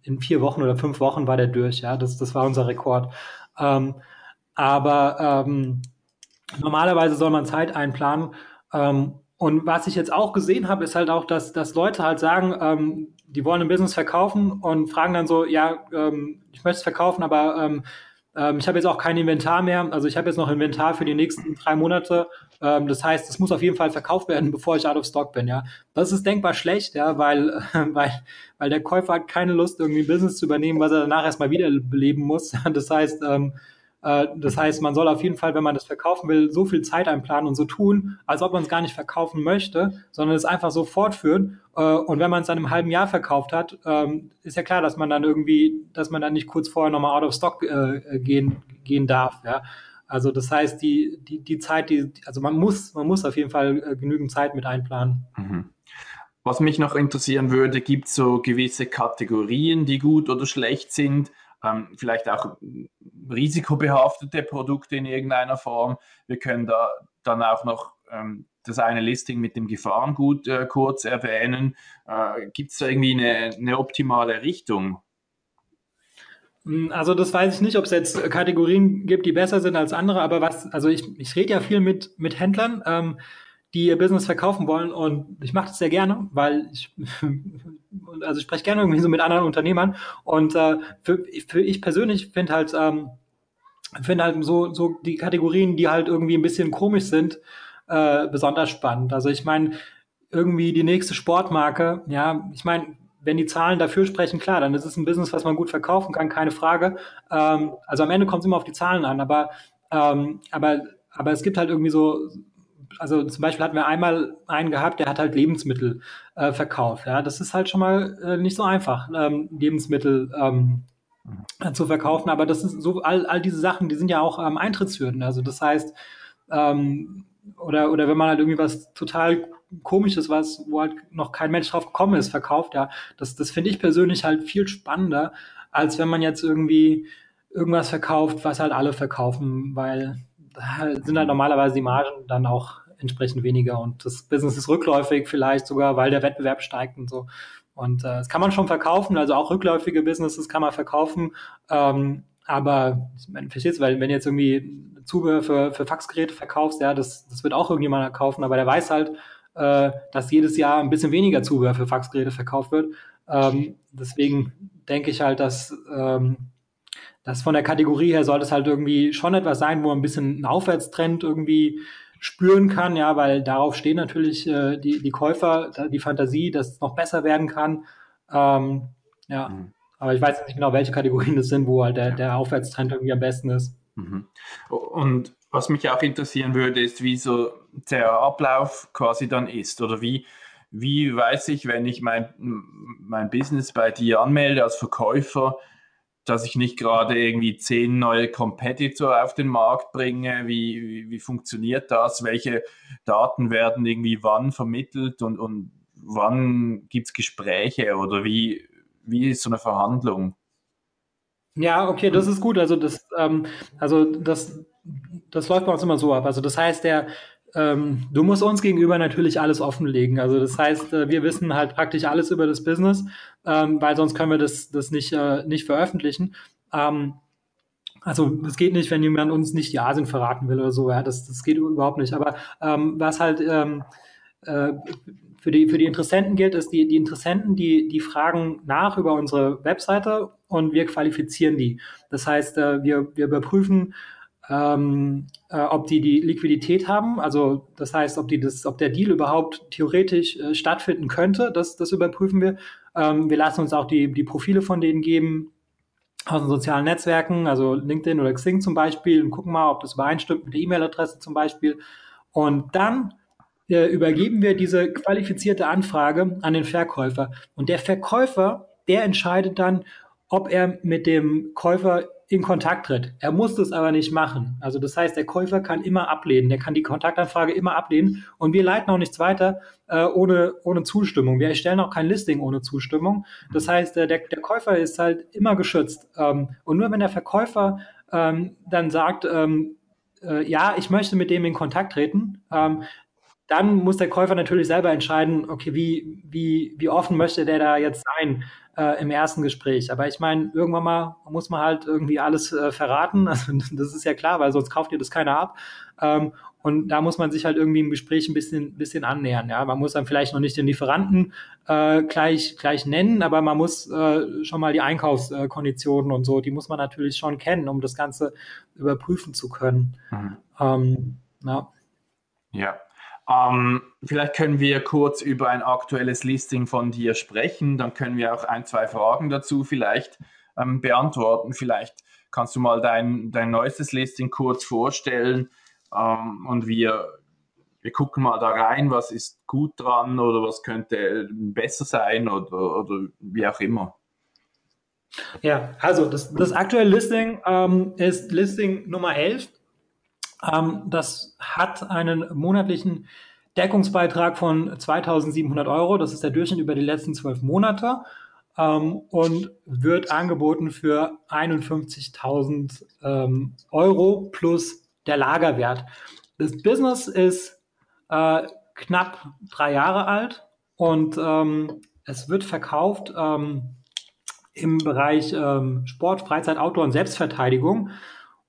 in vier Wochen oder fünf Wochen war der durch, ja. Das, das war unser Rekord. Ähm, aber ähm, normalerweise soll man Zeit einplanen. Ähm, und was ich jetzt auch gesehen habe, ist halt auch, dass, dass Leute halt sagen, ähm, die wollen ein Business verkaufen und fragen dann so, ja, ähm, ich möchte es verkaufen, aber ähm, ähm, ich habe jetzt auch kein Inventar mehr. Also ich habe jetzt noch Inventar für die nächsten drei Monate. Ähm, das heißt, es muss auf jeden Fall verkauft werden, bevor ich out of stock bin. Ja, das ist denkbar schlecht, ja, weil weil weil der Käufer hat keine Lust, irgendwie ein Business zu übernehmen, was er danach erstmal wiederbeleben muss. Das heißt, ähm, äh, das heißt, man soll auf jeden Fall, wenn man das verkaufen will, so viel Zeit einplanen und so tun, als ob man es gar nicht verkaufen möchte, sondern es einfach so fortführen. Äh, und wenn man es dann im halben Jahr verkauft hat, ähm, ist ja klar, dass man dann irgendwie, dass man dann nicht kurz vorher nochmal out of stock äh, gehen, gehen darf. Ja. Also das heißt, die, die, die Zeit, die, also man muss, man muss auf jeden Fall genügend Zeit mit einplanen. Mhm. Was mich noch interessieren würde, gibt es so gewisse Kategorien, die gut oder schlecht sind? Ähm, vielleicht auch risikobehaftete Produkte in irgendeiner Form. Wir können da dann auch noch ähm, das eine Listing mit dem Gefahrengut äh, kurz erwähnen. Äh, Gibt es da irgendwie eine, eine optimale Richtung? Also das weiß ich nicht, ob es jetzt Kategorien gibt, die besser sind als andere, aber was, also ich, ich rede ja viel mit, mit Händlern. Ähm, die ihr Business verkaufen wollen. Und ich mache das sehr gerne, weil ich, also ich spreche gerne irgendwie so mit anderen Unternehmern. Und äh, für, für ich persönlich finde halt, ähm, finde halt so, so die Kategorien, die halt irgendwie ein bisschen komisch sind, äh, besonders spannend. Also ich meine, irgendwie die nächste Sportmarke, ja, ich meine, wenn die Zahlen dafür sprechen, klar, dann ist es ein Business, was man gut verkaufen kann, keine Frage. Ähm, also am Ende kommt es immer auf die Zahlen an, aber, ähm, aber, aber es gibt halt irgendwie so, also zum Beispiel hatten wir einmal einen gehabt, der hat halt Lebensmittel äh, verkauft. Ja, das ist halt schon mal äh, nicht so einfach, ähm, Lebensmittel ähm, zu verkaufen. Aber das ist so, all, all diese Sachen, die sind ja auch ähm, Eintrittshürden. Also das heißt, ähm, oder, oder wenn man halt irgendwie was total komisches, was, wo halt noch kein Mensch drauf gekommen ist, verkauft, ja, das, das finde ich persönlich halt viel spannender, als wenn man jetzt irgendwie irgendwas verkauft, was halt alle verkaufen, weil da sind halt normalerweise die Margen dann auch entsprechend weniger und das Business ist rückläufig vielleicht sogar, weil der Wettbewerb steigt und so. Und äh, das kann man schon verkaufen, also auch rückläufige Businesses kann man verkaufen. Ähm, aber man versteht weil wenn jetzt irgendwie Zubehör für, für Faxgeräte verkaufst, ja, das, das wird auch irgendjemand kaufen, aber der weiß halt, äh, dass jedes Jahr ein bisschen weniger Zubehör für Faxgeräte verkauft wird. Ähm, deswegen denke ich halt, dass ähm, das von der Kategorie her sollte es halt irgendwie schon etwas sein, wo ein bisschen ein Aufwärtstrend irgendwie spüren kann, ja, weil darauf stehen natürlich äh, die, die Käufer, die Fantasie, dass es noch besser werden kann. Ähm, ja, mhm. aber ich weiß nicht genau, welche Kategorien das sind, wo halt der, der Aufwärtstrend irgendwie am besten ist. Mhm. Und was mich auch interessieren würde, ist, wie so der Ablauf quasi dann ist oder wie, wie weiß ich, wenn ich mein, mein Business bei dir anmelde als Verkäufer, dass ich nicht gerade irgendwie zehn neue Competitor auf den Markt bringe. Wie, wie, wie funktioniert das? Welche Daten werden irgendwie wann vermittelt und, und wann gibt es Gespräche oder wie, wie ist so eine Verhandlung? Ja, okay, das ist gut. Also das, ähm, also das, das läuft bei uns immer so ab. Also das heißt, der, ähm, du musst uns gegenüber natürlich alles offenlegen. Also das heißt, äh, wir wissen halt praktisch alles über das Business, ähm, weil sonst können wir das, das nicht, äh, nicht veröffentlichen. Ähm, Also das geht nicht, wenn jemand uns nicht die Asien verraten will oder so. Ja, das, das geht überhaupt nicht. Aber ähm, was halt ähm, äh, für die, für die Interessenten gilt, ist, die, die Interessenten, die, die fragen nach über unsere Webseite und wir qualifizieren die. Das heißt, äh, wir, wir überprüfen, ähm, äh, ob die die Liquidität haben. Also das heißt, ob die das, ob der Deal überhaupt theoretisch äh, stattfinden könnte. Das, das überprüfen wir. Ähm, wir lassen uns auch die, die Profile von denen geben aus den sozialen Netzwerken, also LinkedIn oder Xing zum Beispiel, und gucken mal, ob das übereinstimmt mit der E-Mail-Adresse zum Beispiel. Und dann äh, übergeben wir diese qualifizierte Anfrage an den Verkäufer. Und der Verkäufer, der entscheidet dann, ob er mit dem Käufer in Kontakt tritt. Er muss das aber nicht machen. Also das heißt, der Käufer kann immer ablehnen. Der kann die Kontaktanfrage immer ablehnen und wir leiten auch nichts weiter äh, ohne, ohne Zustimmung. Wir erstellen auch kein Listing ohne Zustimmung. Das heißt, äh, der, der Käufer ist halt immer geschützt. Ähm, und nur wenn der Verkäufer ähm, dann sagt, ähm, äh, ja, ich möchte mit dem in Kontakt treten, ähm, dann muss der Käufer natürlich selber entscheiden, okay, wie, wie, wie offen möchte der da jetzt sein äh, im ersten Gespräch. Aber ich meine, irgendwann mal muss man halt irgendwie alles äh, verraten. Also, das ist ja klar, weil sonst kauft ihr das keiner ab. Ähm, und da muss man sich halt irgendwie im Gespräch ein bisschen, bisschen annähern. Ja, man muss dann vielleicht noch nicht den Lieferanten äh, gleich, gleich nennen, aber man muss äh, schon mal die Einkaufskonditionen und so, die muss man natürlich schon kennen, um das Ganze überprüfen zu können. Mhm. Ähm, ja. ja. Ähm, vielleicht können wir kurz über ein aktuelles Listing von dir sprechen. Dann können wir auch ein, zwei Fragen dazu vielleicht ähm, beantworten. Vielleicht kannst du mal dein, dein neuestes Listing kurz vorstellen ähm, und wir, wir gucken mal da rein, was ist gut dran oder was könnte besser sein oder, oder wie auch immer. Ja, also das, das aktuelle Listing ähm, ist Listing Nummer 11 ähm, das hat einen monatlichen Deckungsbeitrag von 2700 Euro. Das ist der Durchschnitt über die letzten zwölf Monate ähm, und wird angeboten für 51.000 ähm, Euro plus der Lagerwert. Das Business ist äh, knapp drei Jahre alt und ähm, es wird verkauft ähm, im Bereich ähm, Sport, Freizeit, Outdoor und Selbstverteidigung.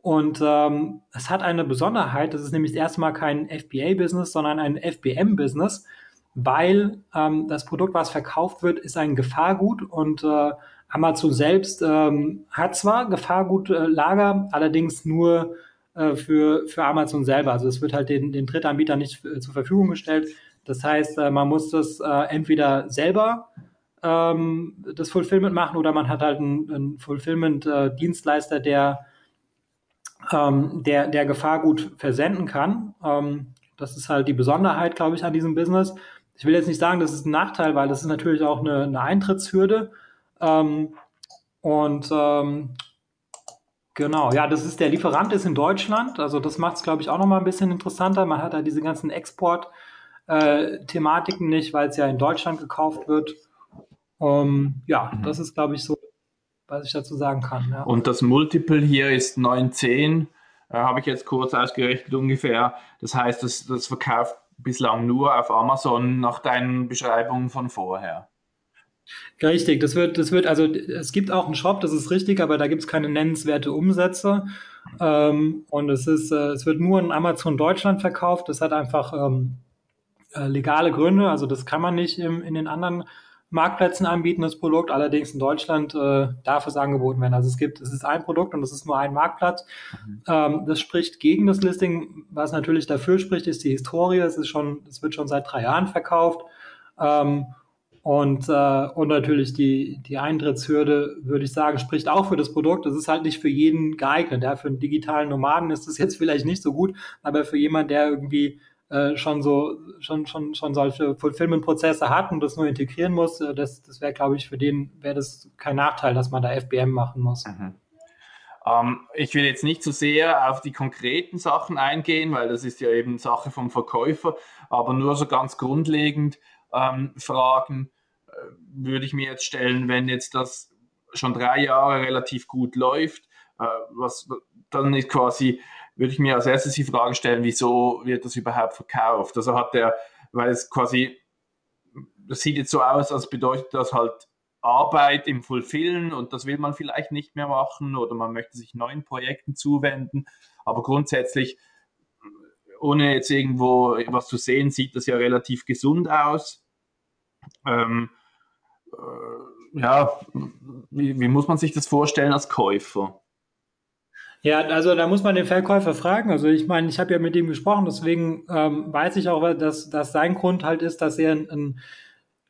Und ähm, es hat eine Besonderheit, das ist nämlich erstmal kein FBA-Business, sondern ein FBM-Business, weil ähm, das Produkt, was verkauft wird, ist ein Gefahrgut und äh, Amazon selbst ähm, hat zwar Gefahrgutlager, allerdings nur äh, für, für Amazon selber. Also es wird halt den, den Drittanbietern nicht äh, zur Verfügung gestellt. Das heißt, äh, man muss das äh, entweder selber ähm, das Fulfillment machen oder man hat halt einen, einen Fulfillment-Dienstleister, der ähm, der, der Gefahrgut versenden kann. Ähm, das ist halt die Besonderheit, glaube ich, an diesem Business. Ich will jetzt nicht sagen, das ist ein Nachteil, weil das ist natürlich auch eine, eine Eintrittshürde. Ähm, und ähm, genau, ja, das ist der Lieferant ist in Deutschland. Also das macht es, glaube ich, auch nochmal ein bisschen interessanter. Man hat da diese ganzen Export-Thematiken äh, nicht, weil es ja in Deutschland gekauft wird. Um, ja, das ist, glaube ich, so was ich dazu sagen kann. Ja. Und das Multiple hier ist 910, äh, habe ich jetzt kurz ausgerechnet ungefähr. Das heißt, das, das verkauft bislang nur auf Amazon nach deinen Beschreibungen von vorher. Richtig, das wird, das wird, also es gibt auch einen Shop, das ist richtig, aber da gibt es keine nennenswerte Umsätze. Ähm, und es ist, äh, es wird nur in Amazon Deutschland verkauft. Das hat einfach ähm, äh, legale Gründe, also das kann man nicht im, in den anderen Marktplätzen anbieten, das Produkt. Allerdings in Deutschland äh, darf es angeboten werden. Also es gibt, es ist ein Produkt und es ist nur ein Marktplatz. Mhm. Ähm, das spricht gegen das Listing. Was natürlich dafür spricht, ist die Historie. Es ist schon, es wird schon seit drei Jahren verkauft. Ähm, und, äh, und natürlich die, die Eintrittshürde, würde ich sagen, spricht auch für das Produkt. Es ist halt nicht für jeden geeignet. Ja, für einen digitalen Nomaden ist es jetzt vielleicht nicht so gut, aber für jemanden, der irgendwie äh, schon so schon schon schon solche Fulfillment-Prozesse hat und das nur integrieren muss, äh, das das wäre, glaube ich, für den wäre das kein Nachteil, dass man da FBM machen muss. Mhm. Ähm, ich will jetzt nicht zu so sehr auf die konkreten Sachen eingehen, weil das ist ja eben Sache vom Verkäufer, aber nur so ganz grundlegend ähm, Fragen äh, würde ich mir jetzt stellen, wenn jetzt das schon drei Jahre relativ gut läuft, äh, was dann ist quasi würde ich mir als erstes die Frage stellen, wieso wird das überhaupt verkauft? Also hat der, weil es quasi, das sieht jetzt so aus, als bedeutet das halt Arbeit im Fulfillen und das will man vielleicht nicht mehr machen oder man möchte sich neuen Projekten zuwenden. Aber grundsätzlich, ohne jetzt irgendwo was zu sehen, sieht das ja relativ gesund aus. Ähm, äh, ja, wie, wie muss man sich das vorstellen als Käufer? Ja, also da muss man den Verkäufer fragen. Also ich meine, ich habe ja mit ihm gesprochen, deswegen ähm, weiß ich auch, dass, dass sein Grund halt ist, dass er ein,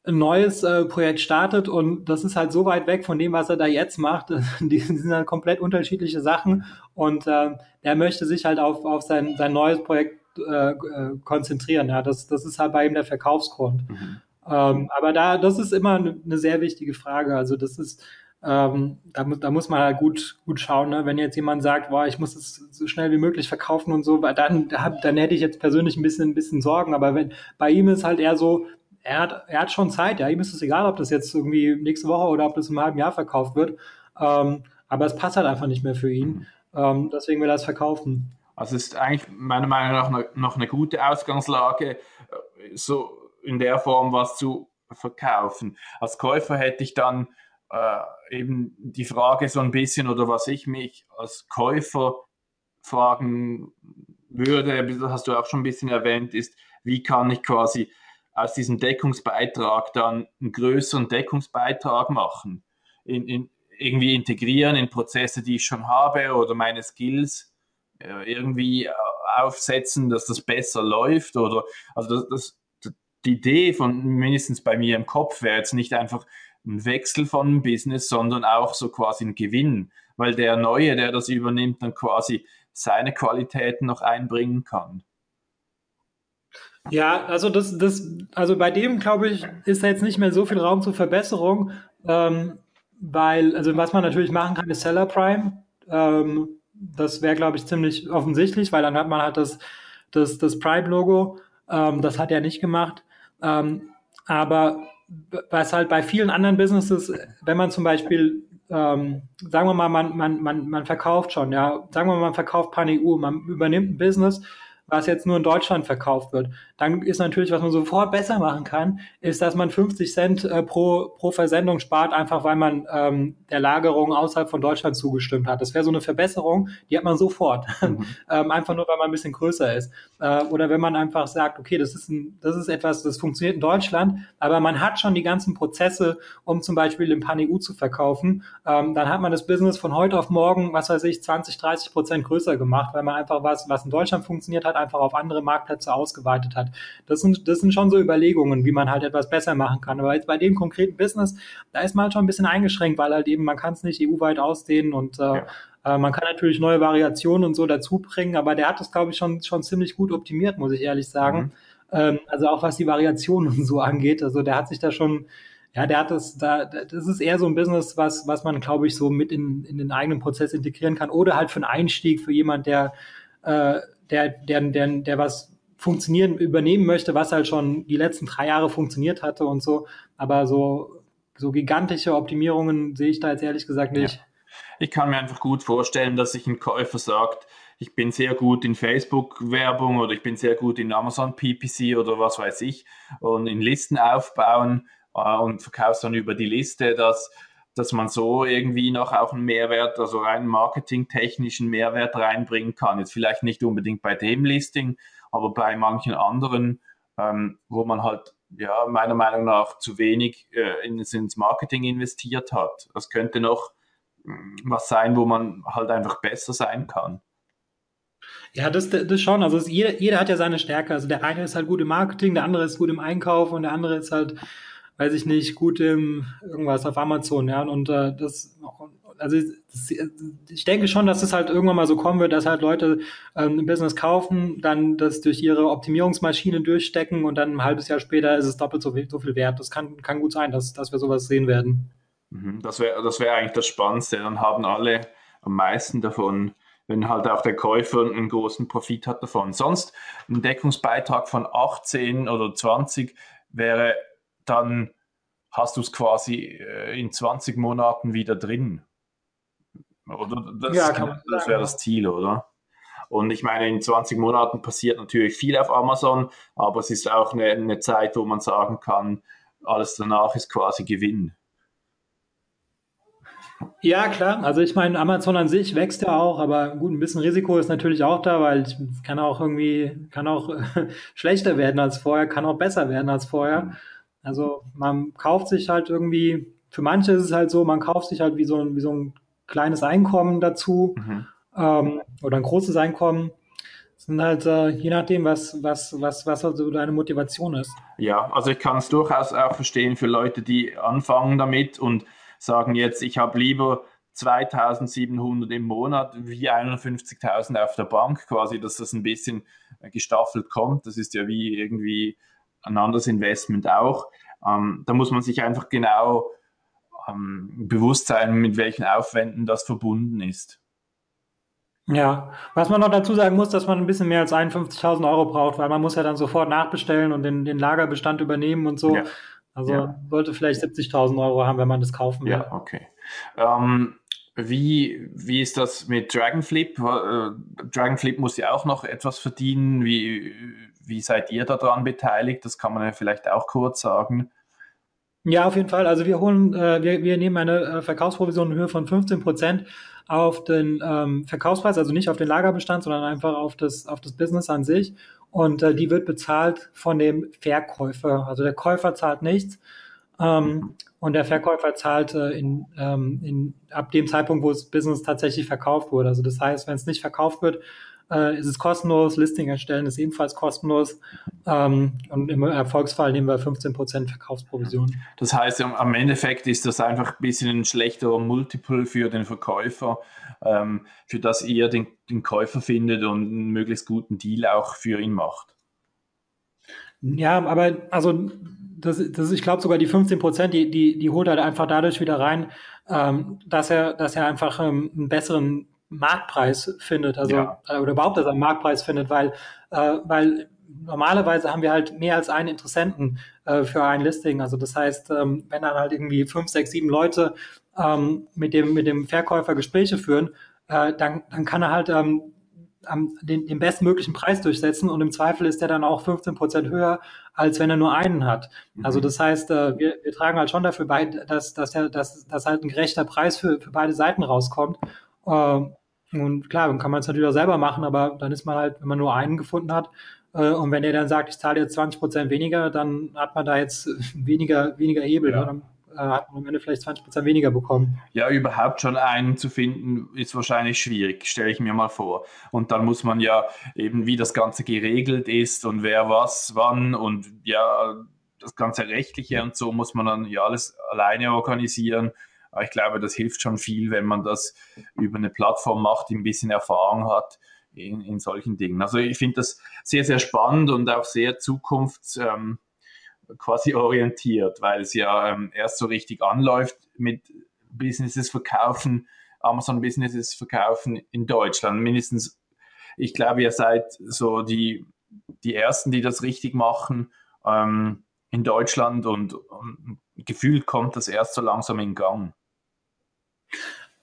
ein neues äh, Projekt startet und das ist halt so weit weg von dem, was er da jetzt macht. Die sind halt komplett unterschiedliche Sachen und äh, er möchte sich halt auf, auf sein, sein neues Projekt äh, äh konzentrieren. Ja, das, das ist halt bei ihm der Verkaufsgrund. Mhm. Ähm, aber da, das ist immer eine, eine sehr wichtige Frage. Also das ist ähm, da, da muss man halt gut, gut schauen, ne? wenn jetzt jemand sagt, boah, ich muss es so schnell wie möglich verkaufen und so, dann, dann hätte ich jetzt persönlich ein bisschen, ein bisschen Sorgen. Aber wenn bei ihm ist halt eher so, er hat, er hat schon Zeit, ja, ihm ist es egal, ob das jetzt irgendwie nächste Woche oder ob das im halben Jahr verkauft wird. Ähm, aber es passt halt einfach nicht mehr für ihn. Ähm, deswegen will er es verkaufen. Also es ist eigentlich meiner Meinung nach noch, noch eine gute Ausgangslage, äh, so in der Form was zu verkaufen. Als Käufer hätte ich dann äh, eben die Frage so ein bisschen oder was ich mich als Käufer fragen würde, das hast du auch schon ein bisschen erwähnt, ist, wie kann ich quasi aus diesem Deckungsbeitrag dann einen größeren Deckungsbeitrag machen, in, in, irgendwie integrieren in Prozesse, die ich schon habe oder meine Skills äh, irgendwie äh, aufsetzen, dass das besser läuft oder also das, das, die Idee von mindestens bei mir im Kopf wäre jetzt nicht einfach ein Wechsel von einem Business, sondern auch so quasi ein Gewinn, weil der Neue, der das übernimmt, dann quasi seine Qualitäten noch einbringen kann. Ja, also das, das, also bei dem glaube ich, ist da jetzt nicht mehr so viel Raum zur Verbesserung, ähm, weil, also was man natürlich machen kann, ist Seller Prime. Ähm, das wäre, glaube ich, ziemlich offensichtlich, weil dann hat man halt das, das, das Prime-Logo. Ähm, das hat er nicht gemacht. Ähm, aber was halt bei vielen anderen Businesses, wenn man zum Beispiel, ähm, sagen wir mal, man, man, man, man verkauft schon, ja, sagen wir mal, man verkauft PanEU, man übernimmt ein Business was jetzt nur in Deutschland verkauft wird. Dann ist natürlich, was man sofort besser machen kann, ist, dass man 50 Cent äh, pro, pro Versendung spart, einfach weil man ähm, der Lagerung außerhalb von Deutschland zugestimmt hat. Das wäre so eine Verbesserung, die hat man sofort. Mhm. ähm, einfach nur, weil man ein bisschen größer ist. Äh, oder wenn man einfach sagt, okay, das ist, ein, das ist etwas, das funktioniert in Deutschland, aber man hat schon die ganzen Prozesse, um zum Beispiel im PanEU zu verkaufen, ähm, dann hat man das Business von heute auf morgen, was weiß ich, 20, 30 Prozent größer gemacht, weil man einfach was, was in Deutschland funktioniert hat, einfach auf andere Marktplätze ausgeweitet hat. Das sind, das sind schon so Überlegungen, wie man halt etwas besser machen kann. Aber jetzt bei dem konkreten Business, da ist man halt schon ein bisschen eingeschränkt, weil halt eben man kann es nicht EU-weit ausdehnen und äh, ja. äh, man kann natürlich neue Variationen und so dazu bringen, aber der hat das, glaube ich, schon, schon ziemlich gut optimiert, muss ich ehrlich sagen. Mhm. Ähm, also auch was die Variationen und so angeht. Also der hat sich da schon ja, der hat das, da, das ist eher so ein Business, was, was man, glaube ich, so mit in, in den eigenen Prozess integrieren kann oder halt für einen Einstieg für jemand, der äh, der, der, der, der was funktionieren, übernehmen möchte, was halt schon die letzten drei Jahre funktioniert hatte und so. Aber so, so gigantische Optimierungen sehe ich da jetzt ehrlich gesagt nicht. Ja. Ich kann mir einfach gut vorstellen, dass sich ein Käufer sagt, ich bin sehr gut in Facebook-Werbung oder ich bin sehr gut in Amazon PPC oder was weiß ich und in Listen aufbauen äh, und verkaufst dann über die Liste, dass dass man so irgendwie noch auch einen Mehrwert, also rein marketingtechnischen Mehrwert reinbringen kann. Jetzt vielleicht nicht unbedingt bei dem Listing, aber bei manchen anderen, ähm, wo man halt ja meiner Meinung nach zu wenig äh, ins Marketing investiert hat. Das könnte noch mm, was sein, wo man halt einfach besser sein kann. Ja, das, das schon. Also es, jeder, jeder hat ja seine Stärke. Also der eine ist halt gut im Marketing, der andere ist gut im Einkauf und der andere ist halt weiß ich nicht, gut im irgendwas auf Amazon, ja. Und äh, das, also das, ich denke schon, dass es halt irgendwann mal so kommen wird, dass halt Leute ähm, ein Business kaufen, dann das durch ihre Optimierungsmaschine durchstecken und dann ein halbes Jahr später ist es doppelt so viel, so viel wert. Das kann, kann gut sein, dass, dass wir sowas sehen werden. Mhm, das wäre das wär eigentlich das Spannendste. Dann haben alle am meisten davon, wenn halt auch der Käufer einen großen Profit hat davon. Sonst ein Deckungsbeitrag von 18 oder 20 wäre dann hast du es quasi äh, in 20 Monaten wieder drin. Oder das, ja, das wäre das Ziel, oder? Und ich meine, in 20 Monaten passiert natürlich viel auf Amazon, aber es ist auch eine, eine Zeit, wo man sagen kann, alles danach ist quasi Gewinn. Ja, klar. Also ich meine, Amazon an sich wächst ja auch, aber gut, ein bisschen Risiko ist natürlich auch da, weil es kann auch irgendwie, kann auch schlechter werden als vorher, kann auch besser werden als vorher. Also man kauft sich halt irgendwie, für manche ist es halt so, man kauft sich halt wie so ein, wie so ein kleines Einkommen dazu mhm. ähm, oder ein großes Einkommen. Das sind halt äh, je nachdem, was, was, was, was also deine Motivation ist. Ja, also ich kann es durchaus auch verstehen für Leute, die anfangen damit und sagen jetzt, ich habe lieber 2700 im Monat wie 51.000 auf der Bank quasi, dass das ein bisschen gestaffelt kommt. Das ist ja wie irgendwie ein anderes Investment auch. Ähm, da muss man sich einfach genau ähm, bewusst sein, mit welchen Aufwänden das verbunden ist. Ja, was man noch dazu sagen muss, dass man ein bisschen mehr als 51.000 Euro braucht, weil man muss ja dann sofort nachbestellen und den, den Lagerbestand übernehmen und so. Ja. Also ja. sollte vielleicht 70.000 Euro haben, wenn man das kaufen will. Ja, okay. Ähm, wie, wie ist das mit Dragonflip? Äh, Dragonflip muss ja auch noch etwas verdienen. Wie, wie seid ihr daran beteiligt? Das kann man ja vielleicht auch kurz sagen. Ja, auf jeden Fall. Also wir holen, äh, wir, wir nehmen eine äh, Verkaufsprovision in Höhe von 15 Prozent auf den ähm, Verkaufspreis, also nicht auf den Lagerbestand, sondern einfach auf das, auf das Business an sich. Und äh, die wird bezahlt von dem Verkäufer. Also der Käufer zahlt nichts. Ähm, und der Verkäufer zahlt äh, in, ähm, in, ab dem Zeitpunkt, wo das Business tatsächlich verkauft wurde. Also das heißt, wenn es nicht verkauft wird, äh, ist es kostenlos. Listing erstellen ist ebenfalls kostenlos. Ähm, und im Erfolgsfall nehmen wir 15% Verkaufsprovision. Das heißt, am Endeffekt ist das einfach ein bisschen ein schlechterer Multiple für den Verkäufer, ähm, für das ihr den, den Käufer findet und einen möglichst guten Deal auch für ihn macht. Ja, aber also das, das ich glaube sogar die 15 Prozent, die, die, die holt er einfach dadurch wieder rein, ähm, dass er, dass er einfach ähm, einen besseren Marktpreis findet, also ja. äh, oder überhaupt, dass er einen Marktpreis findet, weil, äh, weil normalerweise haben wir halt mehr als einen Interessenten äh, für ein Listing. Also das heißt, ähm, wenn dann halt irgendwie fünf, sechs, sieben Leute ähm, mit dem mit dem Verkäufer Gespräche führen, äh, dann dann kann er halt ähm, am, den, den bestmöglichen Preis durchsetzen und im Zweifel ist der dann auch 15 Prozent höher, als wenn er nur einen hat. Mhm. Also das heißt, äh, wir, wir tragen halt schon dafür bei, dass, dass, der, dass, dass halt ein gerechter Preis für, für beide Seiten rauskommt. Äh, und klar, dann kann man es natürlich auch selber machen, aber dann ist man halt, wenn man nur einen gefunden hat, äh, und wenn der dann sagt, ich zahle jetzt 20 Prozent weniger, dann hat man da jetzt weniger, weniger Hebel. Ja. Dann äh, hat man am Ende vielleicht 20 Prozent weniger bekommen. Ja, überhaupt schon einen zu finden, ist wahrscheinlich schwierig, stelle ich mir mal vor. Und dann muss man ja eben, wie das Ganze geregelt ist und wer was, wann und ja, das ganze Rechtliche und so muss man dann ja alles alleine organisieren. Aber ich glaube, das hilft schon viel, wenn man das über eine Plattform macht, die ein bisschen Erfahrung hat in, in solchen Dingen. Also ich finde das sehr, sehr spannend und auch sehr zukunfts ähm, quasi orientiert, weil es ja ähm, erst so richtig anläuft mit Businesses verkaufen, Amazon Businesses verkaufen in Deutschland. Mindestens, ich glaube, ihr seid so die, die Ersten, die das richtig machen ähm, in Deutschland und, und gefühlt kommt das erst so langsam in Gang.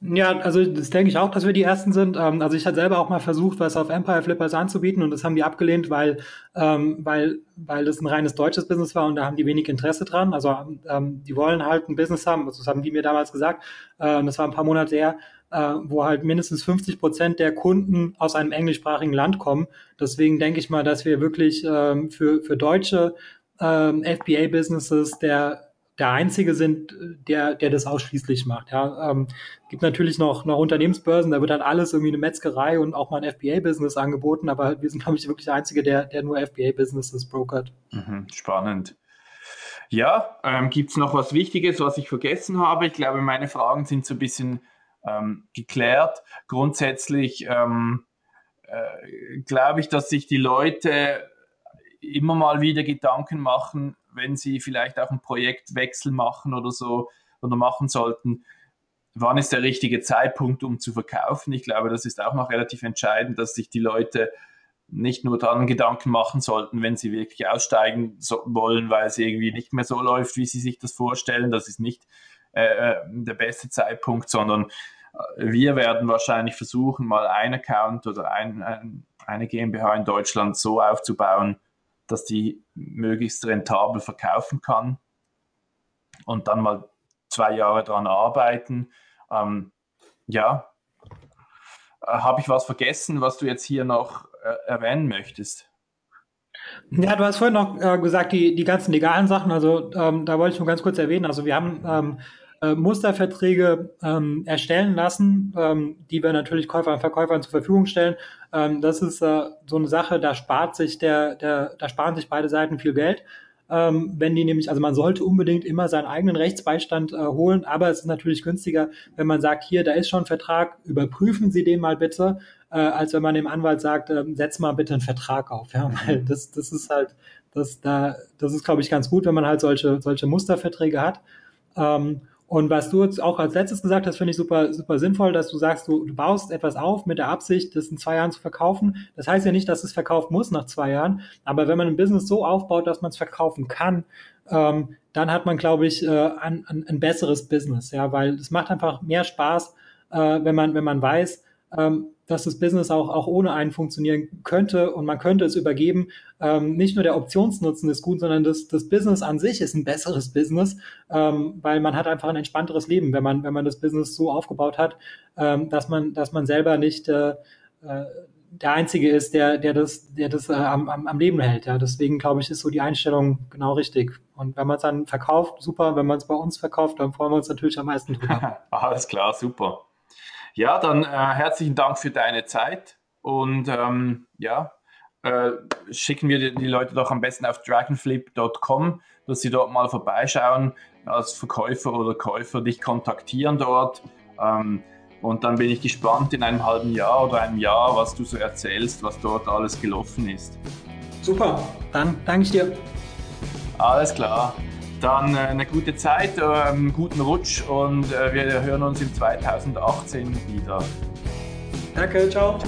Ja, also das denke ich auch, dass wir die Ersten sind. Ähm, also ich hatte selber auch mal versucht, was auf Empire Flippers anzubieten und das haben die abgelehnt, weil, ähm, weil, weil das ein reines deutsches Business war und da haben die wenig Interesse dran. Also ähm, die wollen halt ein Business haben, das haben die mir damals gesagt, das war ein paar Monate her, äh, wo halt mindestens 50 Prozent der Kunden aus einem englischsprachigen Land kommen. Deswegen denke ich mal, dass wir wirklich für, für deutsche FBA-Businesses der der einzige sind, der, der das ausschließlich macht. Ja, ähm, gibt natürlich noch, noch Unternehmensbörsen, da wird dann alles irgendwie eine Metzgerei und auch mal ein FBA-Business angeboten, aber wir sind, glaube ich, wirklich der Einzige, der, der nur FBA-Businesses brokert. Mhm, spannend. Ja, ähm, gibt es noch was Wichtiges, was ich vergessen habe? Ich glaube, meine Fragen sind so ein bisschen ähm, geklärt. Grundsätzlich ähm, äh, glaube ich, dass sich die Leute immer mal wieder Gedanken machen, wenn sie vielleicht auch einen Projektwechsel machen oder so oder machen sollten, wann ist der richtige Zeitpunkt, um zu verkaufen? Ich glaube, das ist auch noch relativ entscheidend, dass sich die Leute nicht nur daran Gedanken machen sollten, wenn sie wirklich aussteigen so wollen, weil es irgendwie nicht mehr so läuft, wie sie sich das vorstellen. Das ist nicht äh, äh der beste Zeitpunkt, sondern äh, wir werden wahrscheinlich versuchen, mal ein Account oder ein, ein, eine GmbH in Deutschland so aufzubauen, dass die möglichst rentabel verkaufen kann und dann mal zwei Jahre daran arbeiten. Ähm, ja, äh, habe ich was vergessen, was du jetzt hier noch äh, erwähnen möchtest? Ja, du hast vorhin noch äh, gesagt, die, die ganzen legalen Sachen, also ähm, da wollte ich nur ganz kurz erwähnen, also wir haben ähm, äh, Musterverträge ähm, erstellen lassen, ähm, die wir natürlich Käufern und Verkäufern zur Verfügung stellen. Ähm, das ist äh, so eine Sache, da spart sich der, der, da sparen sich beide Seiten viel Geld. Ähm, wenn die nämlich, also man sollte unbedingt immer seinen eigenen Rechtsbeistand äh, holen, aber es ist natürlich günstiger, wenn man sagt, hier, da ist schon ein Vertrag, überprüfen Sie den mal bitte, äh, als wenn man dem Anwalt sagt, äh, setz mal bitte einen Vertrag auf. Ja, weil das, das ist halt, das, da, das ist, glaube ich, ganz gut, wenn man halt solche, solche Musterverträge hat. Ähm, und was du jetzt auch als letztes gesagt hast, finde ich super, super sinnvoll, dass du sagst, du, du baust etwas auf mit der Absicht, das in zwei Jahren zu verkaufen. Das heißt ja nicht, dass es verkauft muss nach zwei Jahren, aber wenn man ein Business so aufbaut, dass man es verkaufen kann, ähm, dann hat man, glaube ich, äh, ein, ein, ein besseres Business, ja, weil es macht einfach mehr Spaß, äh, wenn man, wenn man weiß, ähm, dass das Business auch, auch ohne einen funktionieren könnte und man könnte es übergeben. Ähm, nicht nur der Optionsnutzen ist gut, sondern das, das Business an sich ist ein besseres Business, ähm, weil man hat einfach ein entspannteres Leben, wenn man, wenn man das Business so aufgebaut hat, ähm, dass man, dass man selber nicht äh, äh, der Einzige ist, der, der das, der das äh, am, am Leben hält. Ja. Deswegen glaube ich, ist so die Einstellung genau richtig. Und wenn man es dann verkauft, super. Wenn man es bei uns verkauft, dann freuen wir uns natürlich am meisten drüber. Alles klar, super. Ja, dann äh, herzlichen Dank für deine Zeit und ähm, ja, äh, schicken wir die, die, Leute doch am besten auf dragonflip.com, dass sie dort mal vorbeischauen, als Verkäufer oder Käufer dich kontaktieren dort. Ähm, und dann bin ich gespannt in einem halben Jahr oder einem Jahr, was du so erzählst, was dort alles gelaufen ist. Super, dann danke ich dir. Alles klar. Dann äh, eine gute Zeit, einen guten Rutsch und äh, wir hören uns in 2018 wieder. Danke, ciao.